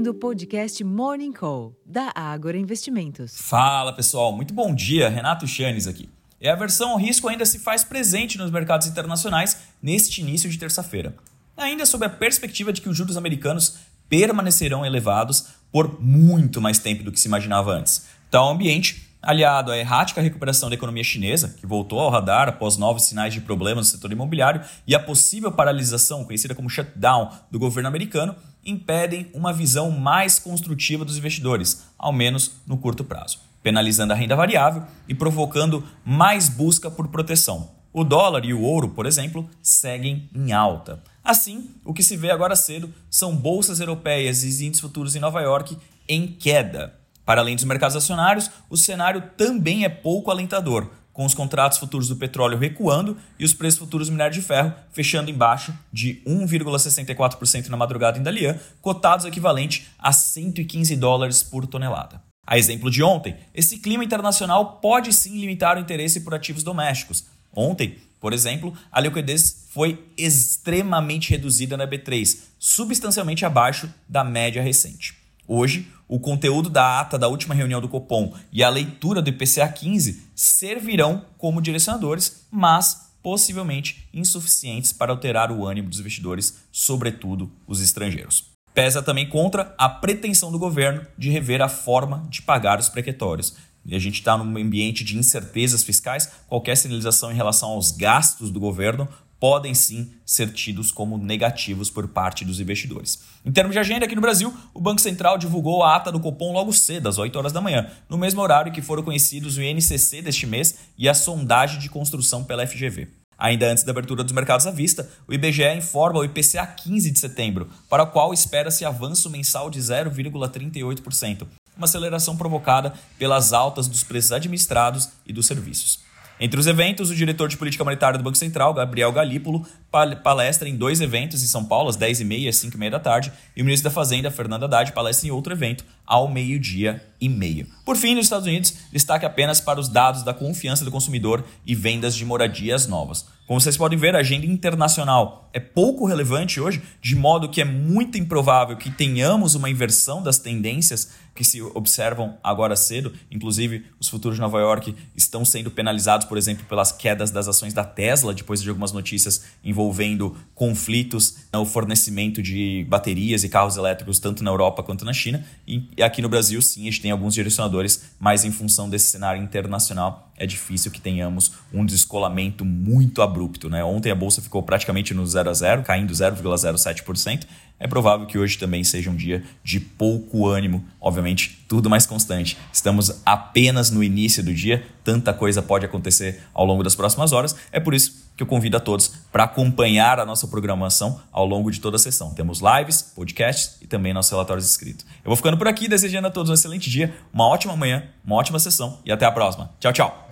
ouvindo o podcast Morning Call, da Ágora Investimentos. Fala pessoal, muito bom dia, Renato Chanes aqui. E a aversão ao risco ainda se faz presente nos mercados internacionais neste início de terça-feira. Ainda sob a perspectiva de que os juros americanos permanecerão elevados por muito mais tempo do que se imaginava antes. Tal ambiente aliado à errática recuperação da economia chinesa, que voltou ao radar após novos sinais de problemas no setor imobiliário, e a possível paralisação, conhecida como shutdown, do governo americano, impedem uma visão mais construtiva dos investidores, ao menos no curto prazo, penalizando a renda variável e provocando mais busca por proteção. O dólar e o ouro, por exemplo, seguem em alta. Assim, o que se vê agora cedo são bolsas europeias e índices futuros em Nova York em queda. Para além dos mercados acionários, o cenário também é pouco alentador, com os contratos futuros do petróleo recuando e os preços futuros do minério de ferro fechando embaixo de 1,64% na madrugada em Dalian, cotados equivalente a 115 dólares por tonelada. A exemplo de ontem, esse clima internacional pode sim limitar o interesse por ativos domésticos. Ontem, por exemplo, a liquidez foi extremamente reduzida na B3, substancialmente abaixo da média recente. Hoje, o conteúdo da ata da última reunião do Copom e a leitura do IPCA 15 servirão como direcionadores, mas possivelmente insuficientes para alterar o ânimo dos investidores, sobretudo os estrangeiros. Pesa também contra a pretensão do governo de rever a forma de pagar os precatórios. E a gente está num ambiente de incertezas fiscais, qualquer sinalização em relação aos gastos do governo podem sim ser tidos como negativos por parte dos investidores. Em termos de agenda, aqui no Brasil, o Banco Central divulgou a ata do Copom logo cedo, às 8 horas da manhã, no mesmo horário que foram conhecidos o INCC deste mês e a sondagem de construção pela FGV. Ainda antes da abertura dos mercados à vista, o IBGE informa o IPCA 15 de setembro, para o qual espera-se avanço mensal de 0,38%, uma aceleração provocada pelas altas dos preços administrados e dos serviços. Entre os eventos, o diretor de política monetária do Banco Central, Gabriel Galípolo, palestra em dois eventos em São Paulo, às 10h30 e às 5h30 da tarde, e o ministro da Fazenda, Fernando Haddad, palestra em outro evento, ao meio-dia e meio. Por fim, nos Estados Unidos, destaque apenas para os dados da confiança do consumidor e vendas de moradias novas. Como vocês podem ver, a agenda internacional é pouco relevante hoje, de modo que é muito improvável que tenhamos uma inversão das tendências que se observam agora cedo. Inclusive, os futuros de Nova York estão sendo penalizados, por exemplo, pelas quedas das ações da Tesla, depois de algumas notícias envolvendo conflitos no fornecimento de baterias e carros elétricos, tanto na Europa quanto na China. E aqui no Brasil, sim, a gente tem alguns direcionadores, mas em função desse cenário internacional, é difícil que tenhamos um descolamento muito abrupto. Né? Ontem a bolsa ficou praticamente no 0 a 0, caindo 0,07% é provável que hoje também seja um dia de pouco ânimo, obviamente, tudo mais constante. Estamos apenas no início do dia, tanta coisa pode acontecer ao longo das próximas horas. É por isso que eu convido a todos para acompanhar a nossa programação ao longo de toda a sessão. Temos lives, podcasts e também nossos relatórios escritos. Eu vou ficando por aqui, desejando a todos um excelente dia, uma ótima manhã, uma ótima sessão e até a próxima. Tchau, tchau.